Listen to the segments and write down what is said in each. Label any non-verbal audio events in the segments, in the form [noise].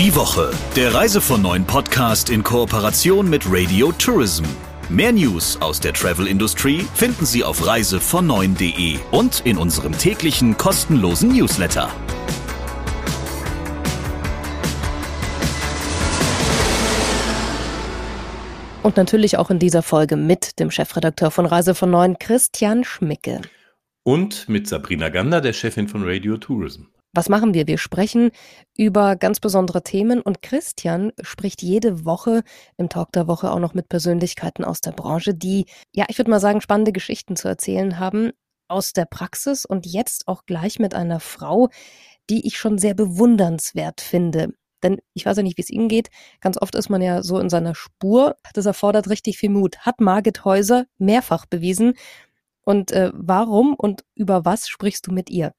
Die Woche, der Reise von neuen Podcast in Kooperation mit Radio Tourism. Mehr News aus der Travel-Industrie finden Sie auf reisevon9.de und in unserem täglichen kostenlosen Newsletter. Und natürlich auch in dieser Folge mit dem Chefredakteur von Reise von Neuen, Christian Schmicke. Und mit Sabrina Gander, der Chefin von Radio Tourism. Was machen wir? Wir sprechen über ganz besondere Themen und Christian spricht jede Woche im Talk der Woche auch noch mit Persönlichkeiten aus der Branche, die, ja, ich würde mal sagen, spannende Geschichten zu erzählen haben aus der Praxis und jetzt auch gleich mit einer Frau, die ich schon sehr bewundernswert finde. Denn ich weiß ja nicht, wie es Ihnen geht. Ganz oft ist man ja so in seiner Spur. Das erfordert richtig viel Mut. Hat Margit Häuser mehrfach bewiesen. Und äh, warum und über was sprichst du mit ihr?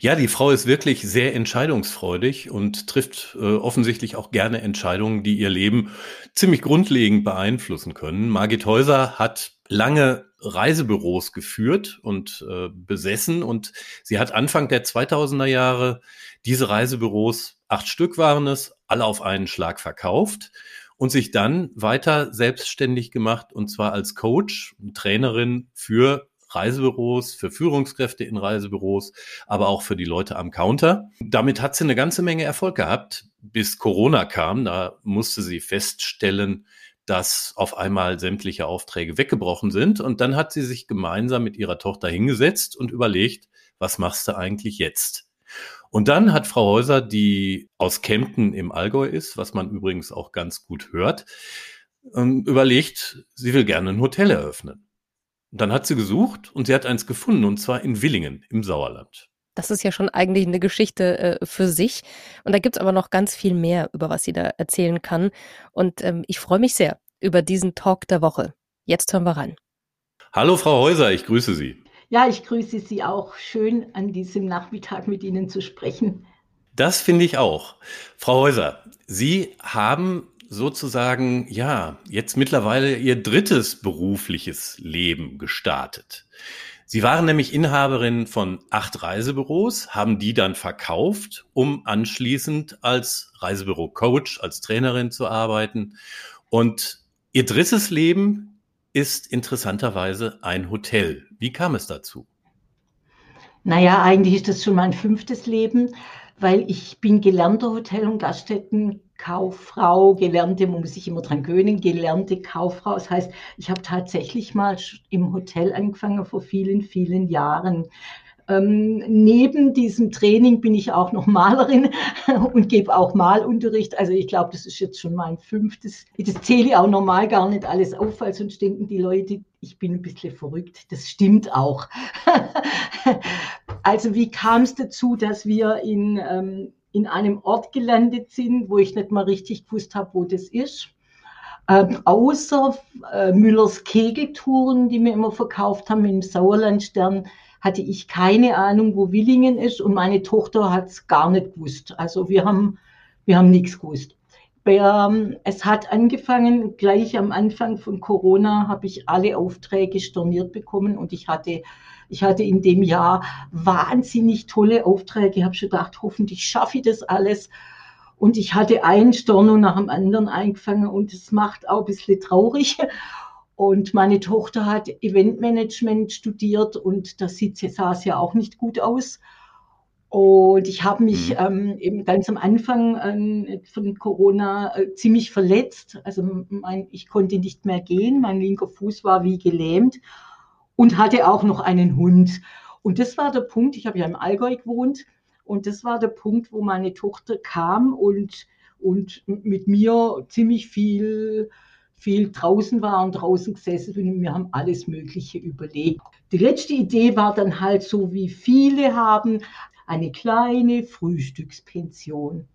Ja, die Frau ist wirklich sehr entscheidungsfreudig und trifft äh, offensichtlich auch gerne Entscheidungen, die ihr Leben ziemlich grundlegend beeinflussen können. Margit Häuser hat lange Reisebüros geführt und äh, besessen und sie hat Anfang der 2000er Jahre diese Reisebüros, acht Stück waren es, alle auf einen Schlag verkauft und sich dann weiter selbstständig gemacht und zwar als Coach Trainerin für Reisebüros, für Führungskräfte in Reisebüros, aber auch für die Leute am Counter. Damit hat sie eine ganze Menge Erfolg gehabt, bis Corona kam. Da musste sie feststellen, dass auf einmal sämtliche Aufträge weggebrochen sind. Und dann hat sie sich gemeinsam mit ihrer Tochter hingesetzt und überlegt, was machst du eigentlich jetzt? Und dann hat Frau Häuser, die aus Kempten im Allgäu ist, was man übrigens auch ganz gut hört, ähm, überlegt, sie will gerne ein Hotel eröffnen. Und dann hat sie gesucht und sie hat eins gefunden, und zwar in Willingen im Sauerland. Das ist ja schon eigentlich eine Geschichte äh, für sich. Und da gibt's aber noch ganz viel mehr, über was sie da erzählen kann. Und ähm, ich freue mich sehr über diesen Talk der Woche. Jetzt hören wir rein. Hallo, Frau Häuser, ich grüße Sie. Ja, ich grüße Sie auch. Schön, an diesem Nachmittag mit Ihnen zu sprechen. Das finde ich auch. Frau Häuser, Sie haben sozusagen, ja, jetzt mittlerweile ihr drittes berufliches Leben gestartet. Sie waren nämlich Inhaberin von acht Reisebüros, haben die dann verkauft, um anschließend als Reisebüro-Coach, als Trainerin zu arbeiten. Und ihr drittes Leben ist interessanterweise ein Hotel. Wie kam es dazu? Naja, eigentlich ist das schon mein fünftes Leben, weil ich bin gelernter Hotel- und Gaststätten Kauffrau, gelernte, man muss sich immer dran gewöhnen, gelernte Kauffrau. Das heißt, ich habe tatsächlich mal im Hotel angefangen vor vielen, vielen Jahren. Ähm, neben diesem Training bin ich auch noch Malerin [laughs] und gebe auch Malunterricht. Also ich glaube, das ist jetzt schon mein fünftes. Das zähle ich auch normal gar nicht alles auf, weil sonst denken die Leute, ich bin ein bisschen verrückt. Das stimmt auch. [laughs] also wie kam es dazu, dass wir in ähm, in einem Ort gelandet sind, wo ich nicht mal richtig gewusst habe, wo das ist. Ähm, außer äh, Müllers Kegeltouren, die mir immer verkauft haben im Sauerlandstern, hatte ich keine Ahnung, wo Willingen ist und meine Tochter hat es gar nicht gewusst. Also wir haben, wir haben nichts gewusst. Ähm, es hat angefangen, gleich am Anfang von Corona habe ich alle Aufträge storniert bekommen und ich hatte ich hatte in dem Jahr wahnsinnig tolle Aufträge. Ich habe schon gedacht, hoffentlich schaffe ich das alles. Und ich hatte einen Storno nach dem anderen eingefangen und es macht auch ein bisschen traurig. Und meine Tochter hat Eventmanagement studiert und das sah es ja auch nicht gut aus. Und ich habe mich mhm. ähm, eben ganz am Anfang äh, von Corona äh, ziemlich verletzt. Also mein, ich konnte nicht mehr gehen, mein linker Fuß war wie gelähmt und hatte auch noch einen Hund. Und das war der Punkt, ich habe ja im Allgäu gewohnt und das war der Punkt, wo meine Tochter kam und, und mit mir ziemlich viel, viel draußen war und draußen gesessen und wir haben alles Mögliche überlegt. Die letzte Idee war dann halt so, wie viele haben, eine kleine Frühstückspension.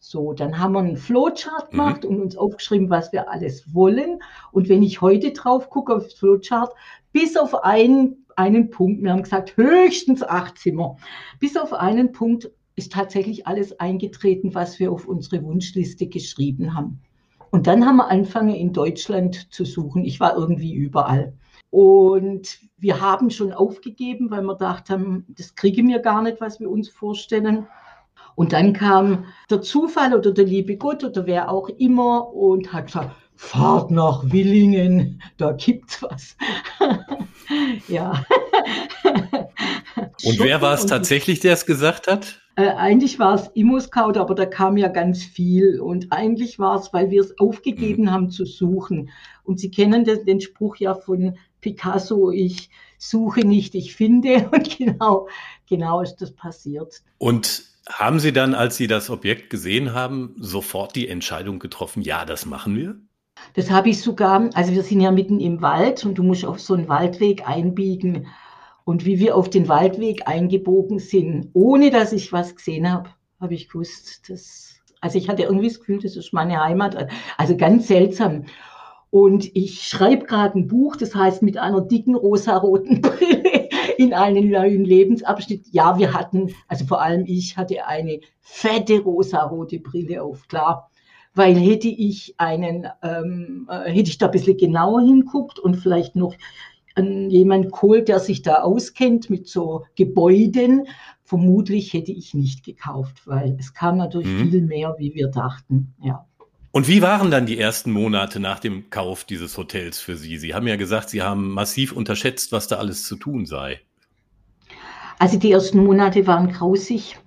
So, dann haben wir einen Flowchart mhm. gemacht mhm. und uns aufgeschrieben, was wir alles wollen. Und wenn ich heute drauf gucke auf das Flowchart, bis auf einen, einen Punkt, wir haben gesagt, höchstens acht Zimmer, bis auf einen Punkt ist tatsächlich alles eingetreten, was wir auf unsere Wunschliste geschrieben haben. Und dann haben wir angefangen, in Deutschland zu suchen. Ich war irgendwie überall. Und wir haben schon aufgegeben, weil wir gedacht haben, das kriegen wir gar nicht, was wir uns vorstellen. Und dann kam der Zufall oder der liebe Gott oder wer auch immer und hat gesagt, fahrt nach Willingen, da gibt's was. [laughs] ja. Und wer war es tatsächlich, der es gesagt hat? Äh, eigentlich war es Immo-Scout, aber da kam ja ganz viel. Und eigentlich war es, weil wir es aufgegeben mhm. haben zu suchen. Und Sie kennen den, den Spruch ja von Picasso, ich suche nicht, ich finde. [laughs] Und genau, genau ist das passiert. Und haben Sie dann, als Sie das Objekt gesehen haben, sofort die Entscheidung getroffen, ja, das machen wir? Das habe ich sogar, also wir sind ja mitten im Wald und du musst auf so einen Waldweg einbiegen. Und wie wir auf den Waldweg eingebogen sind, ohne dass ich was gesehen habe, habe ich gewusst, dass, also ich hatte irgendwie das Gefühl, das ist meine Heimat. Also ganz seltsam. Und ich schreibe gerade ein Buch, das heißt mit einer dicken rosaroten [laughs] Brille in einen neuen Lebensabschnitt. Ja, wir hatten, also vor allem ich hatte eine fette rosarote Brille auf, klar. Weil hätte ich einen, ähm, äh, hätte ich da ein bisschen genauer hinguckt und vielleicht noch an jemand geholt, der sich da auskennt mit so Gebäuden. Vermutlich hätte ich nicht gekauft, weil es kam natürlich mhm. viel mehr, wie wir dachten. Ja. Und wie waren dann die ersten Monate nach dem Kauf dieses Hotels für Sie? Sie haben ja gesagt, Sie haben massiv unterschätzt, was da alles zu tun sei. Also die ersten Monate waren grausig,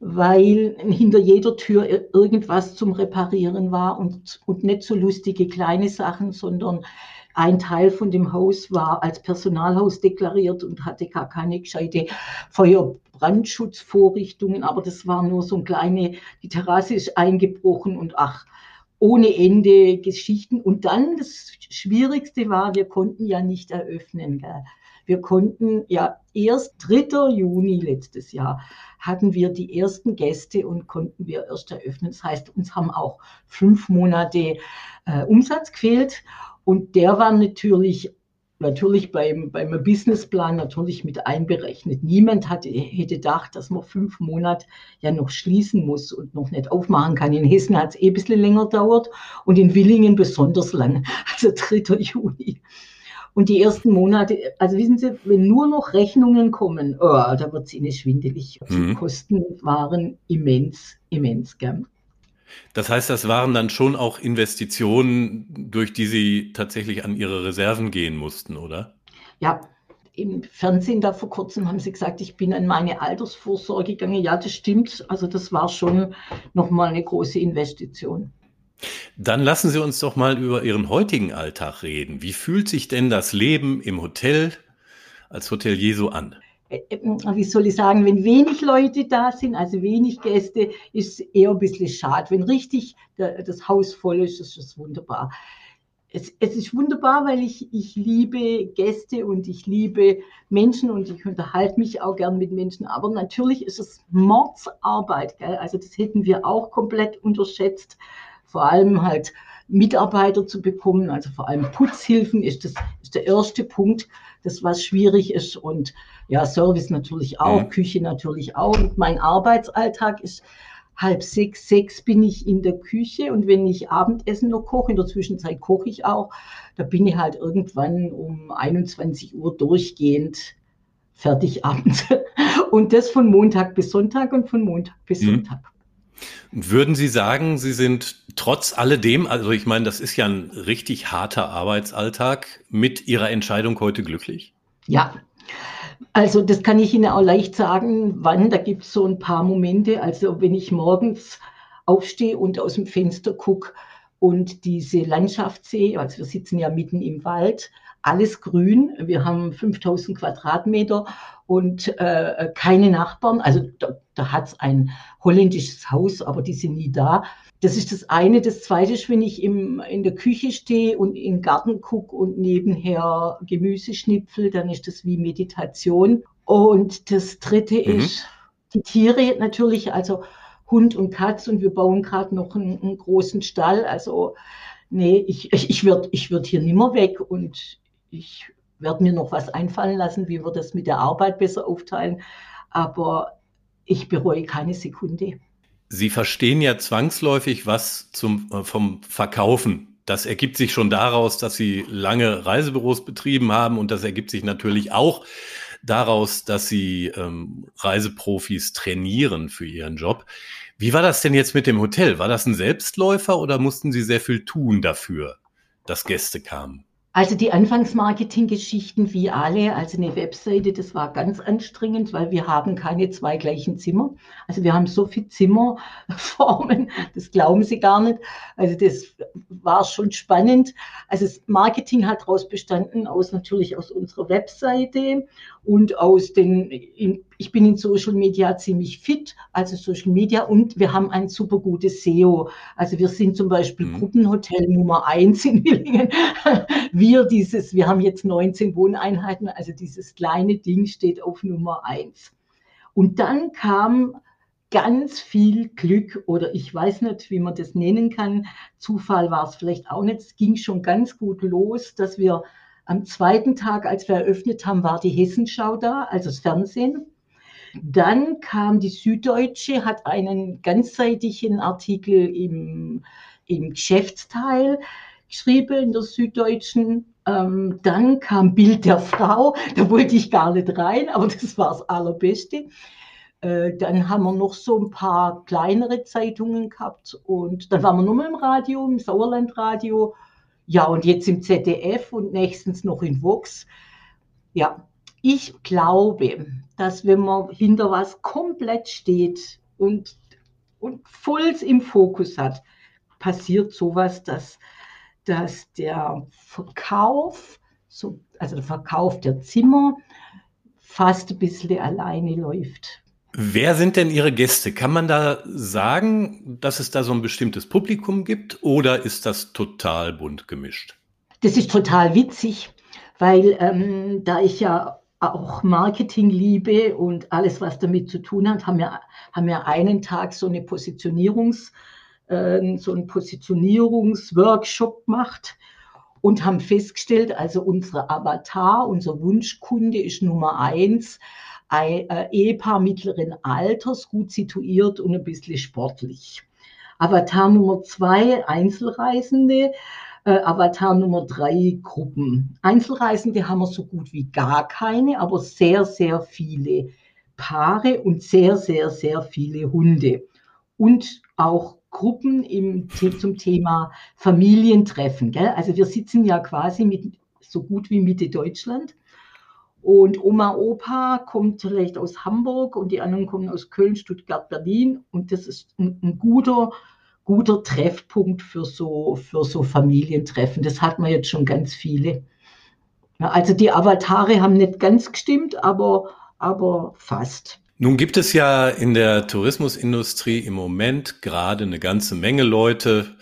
weil hinter jeder Tür irgendwas zum Reparieren war und, und nicht so lustige kleine Sachen, sondern ein Teil von dem Haus war als Personalhaus deklariert und hatte gar keine gescheite Feuerbrandschutzvorrichtungen, aber das war nur so ein kleine, die Terrasse ist eingebrochen und ach, ohne Ende Geschichten. Und dann das Schwierigste war, wir konnten ja nicht eröffnen. Gell? Wir konnten ja erst 3. Juni letztes Jahr hatten wir die ersten Gäste und konnten wir erst eröffnen. Das heißt, uns haben auch fünf Monate äh, Umsatz gefehlt. Und der war natürlich, natürlich beim, beim Businessplan natürlich mit einberechnet. Niemand hatte, hätte gedacht, dass man fünf Monate ja noch schließen muss und noch nicht aufmachen kann. In Hessen hat es eh ein bisschen länger dauert und in Willingen besonders lang, [laughs] also 3. [laughs] Juni. Und die ersten Monate, also wissen Sie, wenn nur noch Rechnungen kommen, oh, da wird es Ihnen schwindelig. Die mhm. Kosten waren immens, immens. Gell? Das heißt, das waren dann schon auch Investitionen, durch die Sie tatsächlich an Ihre Reserven gehen mussten, oder? Ja, im Fernsehen da vor kurzem haben Sie gesagt, ich bin an meine Altersvorsorge gegangen. Ja, das stimmt. Also das war schon nochmal eine große Investition. Dann lassen Sie uns doch mal über Ihren heutigen Alltag reden. Wie fühlt sich denn das Leben im Hotel als Hotelier so an? Äh, äh, wie soll ich sagen, wenn wenig Leute da sind, also wenig Gäste, ist es eher ein bisschen schade. Wenn richtig das Haus voll ist, ist es wunderbar. Es, es, ist wunderbar, weil ich, ich liebe Gäste und ich liebe Menschen und ich unterhalte mich auch gern mit Menschen. Aber natürlich ist es Mordsarbeit. Gell? Also das hätten wir auch komplett unterschätzt. Vor allem halt Mitarbeiter zu bekommen, also vor allem Putzhilfen ist das ist der erste Punkt, das was schwierig ist und ja Service natürlich auch, mhm. Küche natürlich auch. Und mein Arbeitsalltag ist halb sechs, sechs bin ich in der Küche und wenn ich Abendessen noch koche, in der Zwischenzeit koche ich auch, da bin ich halt irgendwann um 21 Uhr durchgehend fertig abends. [laughs] Und das von Montag bis Sonntag und von Montag bis mhm. Sonntag. Würden Sie sagen, Sie sind trotz alledem, also ich meine, das ist ja ein richtig harter Arbeitsalltag, mit Ihrer Entscheidung heute glücklich? Ja, also das kann ich Ihnen auch leicht sagen, wann. Da gibt es so ein paar Momente. Also wenn ich morgens aufstehe und aus dem Fenster gucke und diese Landschaft sehe, also wir sitzen ja mitten im Wald, alles grün. Wir haben 5000 Quadratmeter und äh, keine Nachbarn. Also da, da hat es ein holländisches Haus, aber die sind nie da. Das ist das eine. Das zweite ist, wenn ich im, in der Küche stehe und in den Garten gucke und nebenher Gemüse schnipfel, dann ist das wie Meditation. Und das dritte mhm. ist die Tiere natürlich, also Hund und Katz. Und wir bauen gerade noch einen, einen, großen Stall. Also nee, ich, ich, ich würde ich würd hier nimmer weg und ich werde mir noch was einfallen lassen, wie wir das mit der Arbeit besser aufteilen. Aber ich bereue keine Sekunde. Sie verstehen ja zwangsläufig was zum, äh, vom Verkaufen. Das ergibt sich schon daraus, dass Sie lange Reisebüros betrieben haben und das ergibt sich natürlich auch daraus, dass Sie ähm, Reiseprofis trainieren für Ihren Job. Wie war das denn jetzt mit dem Hotel? War das ein Selbstläufer oder mussten Sie sehr viel tun dafür, dass Gäste kamen? Also die Anfangsmarketing-Geschichten wie alle, also eine Webseite, das war ganz anstrengend, weil wir haben keine zwei gleichen Zimmer. Also wir haben so viele Zimmerformen, [laughs] das glauben Sie gar nicht. Also das war schon spannend. Also das Marketing hat daraus bestanden, aus natürlich aus unserer Webseite und aus den, ich bin in Social Media ziemlich fit, also Social Media und wir haben ein super gutes SEO. Also wir sind zum Beispiel mhm. Gruppenhotel Nummer eins in Willingen. [laughs] Wir dieses, wir haben jetzt 19 Wohneinheiten, also dieses kleine Ding steht auf Nummer eins. Und dann kam ganz viel Glück oder ich weiß nicht, wie man das nennen kann. Zufall war es vielleicht auch nicht. Es ging schon ganz gut los, dass wir am zweiten Tag, als wir eröffnet haben, war die Hessenschau da, also das Fernsehen. Dann kam die Süddeutsche, hat einen ganzseitigen Artikel im, im Geschäftsteil geschrieben in der Süddeutschen. Ähm, dann kam Bild der Frau, da wollte ich gar nicht rein, aber das war das Allerbeste. Äh, dann haben wir noch so ein paar kleinere Zeitungen gehabt und dann waren wir nur mal im Radio, im Sauerlandradio. Ja, und jetzt im ZDF und nächstens noch in Vox. Ja, ich glaube, dass wenn man hinter was komplett steht und, und voll im Fokus hat, passiert sowas, dass, dass der Verkauf, so, also der Verkauf der Zimmer, fast ein bisschen alleine läuft. Wer sind denn Ihre Gäste? Kann man da sagen, dass es da so ein bestimmtes Publikum gibt oder ist das total bunt gemischt? Das ist total witzig, weil ähm, da ich ja auch Marketing liebe und alles, was damit zu tun hat, haben wir, haben wir einen Tag so eine Positionierungs, äh, so einen Positionierungsworkshop gemacht und haben festgestellt, also unsere Avatar, unser Wunschkunde ist Nummer eins, ein äh, Ehepaar mittleren Alters, gut situiert und ein bisschen sportlich. Avatar Nummer zwei, Einzelreisende, äh, Avatar Nummer drei Gruppen. Einzelreisende haben wir so gut wie gar keine, aber sehr, sehr viele Paare und sehr, sehr, sehr viele Hunde. Und auch Gruppen im, zum Thema Familientreffen. Gell? Also wir sitzen ja quasi mit, so gut wie Mitte Deutschland. Und Oma, Opa kommt vielleicht aus Hamburg und die anderen kommen aus Köln, Stuttgart, Berlin. Und das ist ein, ein guter guter Treffpunkt für so, für so Familientreffen. Das hat man jetzt schon ganz viele. Also die Avatare haben nicht ganz gestimmt, aber, aber fast. Nun gibt es ja in der Tourismusindustrie im Moment gerade eine ganze Menge Leute,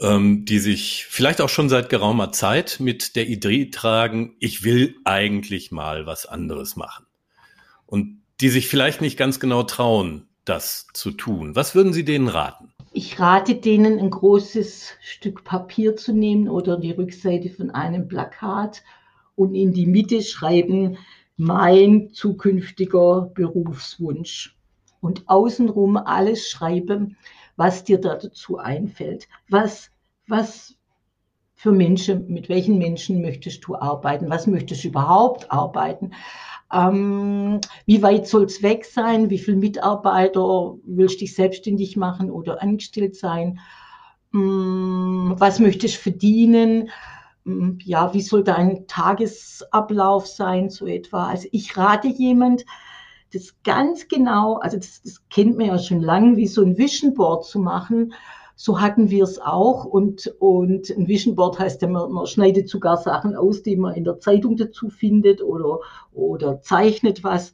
ähm, die sich vielleicht auch schon seit geraumer Zeit mit der Idee tragen, ich will eigentlich mal was anderes machen. Und die sich vielleicht nicht ganz genau trauen, das zu tun. Was würden Sie denen raten? Ich rate denen, ein großes Stück Papier zu nehmen oder die Rückseite von einem Plakat und in die Mitte schreiben, mein zukünftiger Berufswunsch. Und außenrum alles schreiben, was dir da dazu einfällt. Was, was für Menschen, mit welchen Menschen möchtest du arbeiten? Was möchtest du überhaupt arbeiten? Ähm, wie weit soll es weg sein? Wie viele Mitarbeiter willst du dich selbstständig machen oder angestellt sein? Ähm, was möchtest du verdienen? Ähm, ja, wie soll dein Tagesablauf sein, so etwa? Also ich rate jemand, das ganz genau, also das, das kennt man ja schon lange, wie so ein Vision Board zu machen so hatten wir es auch. Und, und ein Vision Board heißt ja, man, man schneidet sogar Sachen aus, die man in der Zeitung dazu findet oder, oder zeichnet was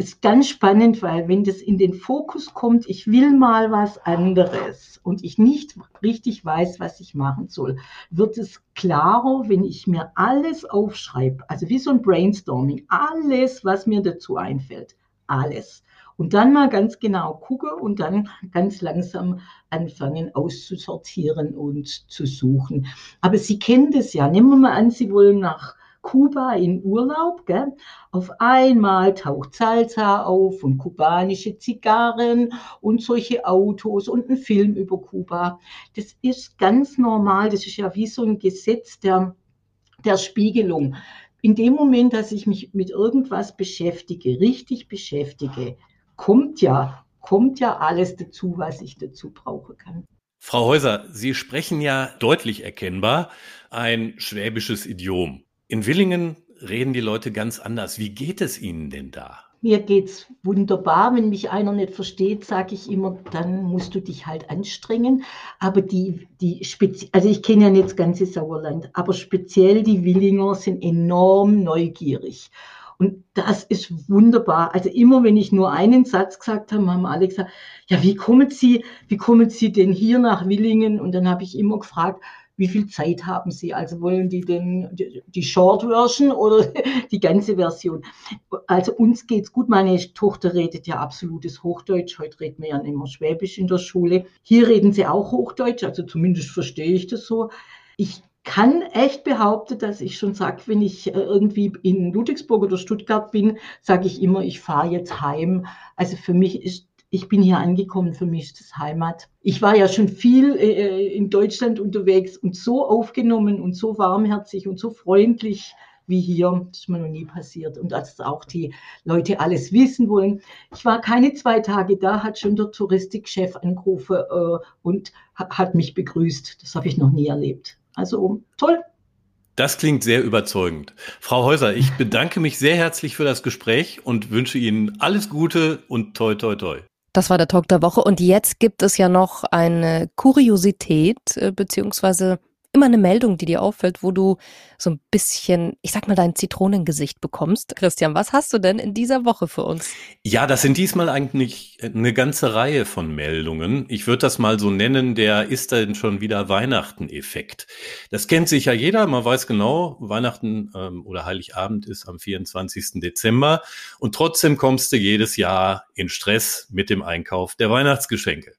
ist ganz spannend, weil wenn das in den Fokus kommt, ich will mal was anderes und ich nicht richtig weiß, was ich machen soll, wird es klarer, wenn ich mir alles aufschreibe, also wie so ein Brainstorming, alles, was mir dazu einfällt, alles. Und dann mal ganz genau gucke und dann ganz langsam anfangen auszusortieren und zu suchen. Aber Sie kennen das ja. Nehmen wir mal an, Sie wollen nach Kuba in Urlaub. Gell? Auf einmal taucht Salsa auf und kubanische Zigarren und solche Autos und ein Film über Kuba. Das ist ganz normal. Das ist ja wie so ein Gesetz der, der Spiegelung in dem Moment, dass ich mich mit irgendwas beschäftige, richtig beschäftige, kommt ja, kommt ja alles dazu, was ich dazu brauchen kann. Frau Häuser, Sie sprechen ja deutlich erkennbar ein schwäbisches Idiom. In Willingen reden die Leute ganz anders. Wie geht es Ihnen denn da? Mir geht's wunderbar. Wenn mich einer nicht versteht, sage ich immer, dann musst du dich halt anstrengen. Aber die, die Spezi also ich kenne ja nicht das ganze Sauerland, aber speziell die Willinger sind enorm neugierig. Und das ist wunderbar. Also immer, wenn ich nur einen Satz gesagt habe, haben alle gesagt, ja, wie kommen Sie, wie kommen Sie denn hier nach Willingen? Und dann habe ich immer gefragt, wie viel Zeit haben Sie? Also wollen die denn die Short Version oder [laughs] die ganze Version? Also uns geht's gut. Meine Tochter redet ja absolutes Hochdeutsch. Heute reden wir ja nicht mehr Schwäbisch in der Schule. Hier reden sie auch Hochdeutsch, also zumindest verstehe ich das so. Ich kann echt behaupten, dass ich schon sage, wenn ich äh, irgendwie in Ludwigsburg oder Stuttgart bin, sage ich immer, ich fahre jetzt heim. Also für mich ist ich bin hier angekommen, für mich ist das Heimat. Ich war ja schon viel äh, in Deutschland unterwegs und so aufgenommen und so warmherzig und so freundlich wie hier. Das ist mir noch nie passiert. Und als auch die Leute alles wissen wollen. Ich war keine zwei Tage da, hat schon der Touristikchef angerufen äh, und hat mich begrüßt. Das habe ich noch nie erlebt. Also toll. Das klingt sehr überzeugend. Frau Häuser, ich bedanke mich sehr herzlich für das Gespräch und wünsche Ihnen alles Gute und toi, toi, toi. Das war der Talk der Woche. Und jetzt gibt es ja noch eine Kuriosität, äh, beziehungsweise immer eine Meldung, die dir auffällt, wo du so ein bisschen, ich sag mal, dein Zitronengesicht bekommst. Christian, was hast du denn in dieser Woche für uns? Ja, das sind diesmal eigentlich eine ganze Reihe von Meldungen. Ich würde das mal so nennen, der ist denn schon wieder Weihnachten-Effekt. Das kennt sicher jeder, man weiß genau, Weihnachten ähm, oder Heiligabend ist am 24. Dezember und trotzdem kommst du jedes Jahr in Stress mit dem Einkauf der Weihnachtsgeschenke.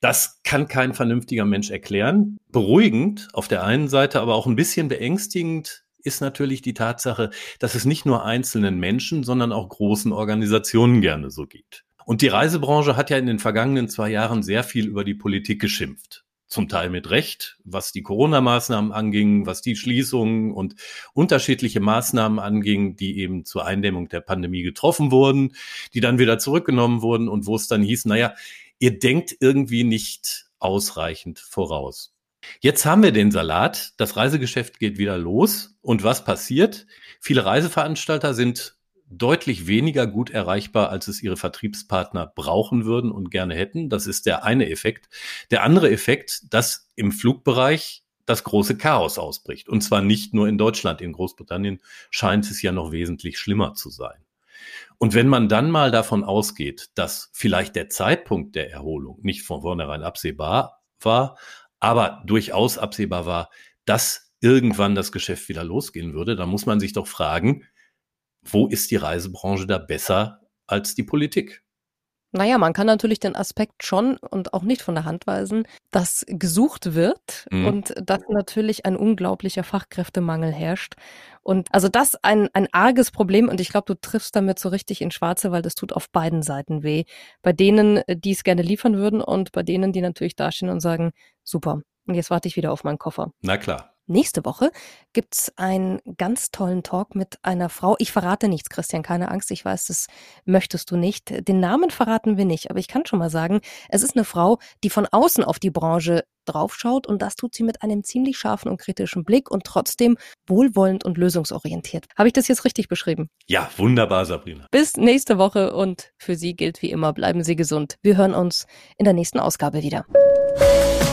Das kann kein vernünftiger Mensch erklären. Beruhigend auf der einen Seite, aber auch ein bisschen beängstigend ist natürlich die Tatsache, dass es nicht nur einzelnen Menschen, sondern auch großen Organisationen gerne so geht. Und die Reisebranche hat ja in den vergangenen zwei Jahren sehr viel über die Politik geschimpft. Zum Teil mit Recht, was die Corona-Maßnahmen anging, was die Schließungen und unterschiedliche Maßnahmen anging, die eben zur Eindämmung der Pandemie getroffen wurden, die dann wieder zurückgenommen wurden und wo es dann hieß, naja, ihr denkt irgendwie nicht ausreichend voraus. Jetzt haben wir den Salat, das Reisegeschäft geht wieder los und was passiert? Viele Reiseveranstalter sind deutlich weniger gut erreichbar, als es ihre Vertriebspartner brauchen würden und gerne hätten. Das ist der eine Effekt. Der andere Effekt, dass im Flugbereich das große Chaos ausbricht. Und zwar nicht nur in Deutschland. In Großbritannien scheint es ja noch wesentlich schlimmer zu sein. Und wenn man dann mal davon ausgeht, dass vielleicht der Zeitpunkt der Erholung nicht von vornherein absehbar war, aber durchaus absehbar war, dass irgendwann das Geschäft wieder losgehen würde, dann muss man sich doch fragen, wo ist die Reisebranche da besser als die Politik? Naja, man kann natürlich den Aspekt schon und auch nicht von der Hand weisen, dass gesucht wird mhm. und dass natürlich ein unglaublicher Fachkräftemangel herrscht. Und also das ein, ein arges Problem und ich glaube, du triffst damit so richtig in Schwarze, weil das tut auf beiden Seiten weh. Bei denen, die es gerne liefern würden und bei denen, die natürlich dastehen und sagen, super, und jetzt warte ich wieder auf meinen Koffer. Na klar. Nächste Woche gibt's einen ganz tollen Talk mit einer Frau. Ich verrate nichts, Christian, keine Angst. Ich weiß, das möchtest du nicht. Den Namen verraten wir nicht, aber ich kann schon mal sagen, es ist eine Frau, die von außen auf die Branche draufschaut und das tut sie mit einem ziemlich scharfen und kritischen Blick und trotzdem wohlwollend und lösungsorientiert. Habe ich das jetzt richtig beschrieben? Ja, wunderbar, Sabrina. Bis nächste Woche und für Sie gilt wie immer, bleiben Sie gesund. Wir hören uns in der nächsten Ausgabe wieder.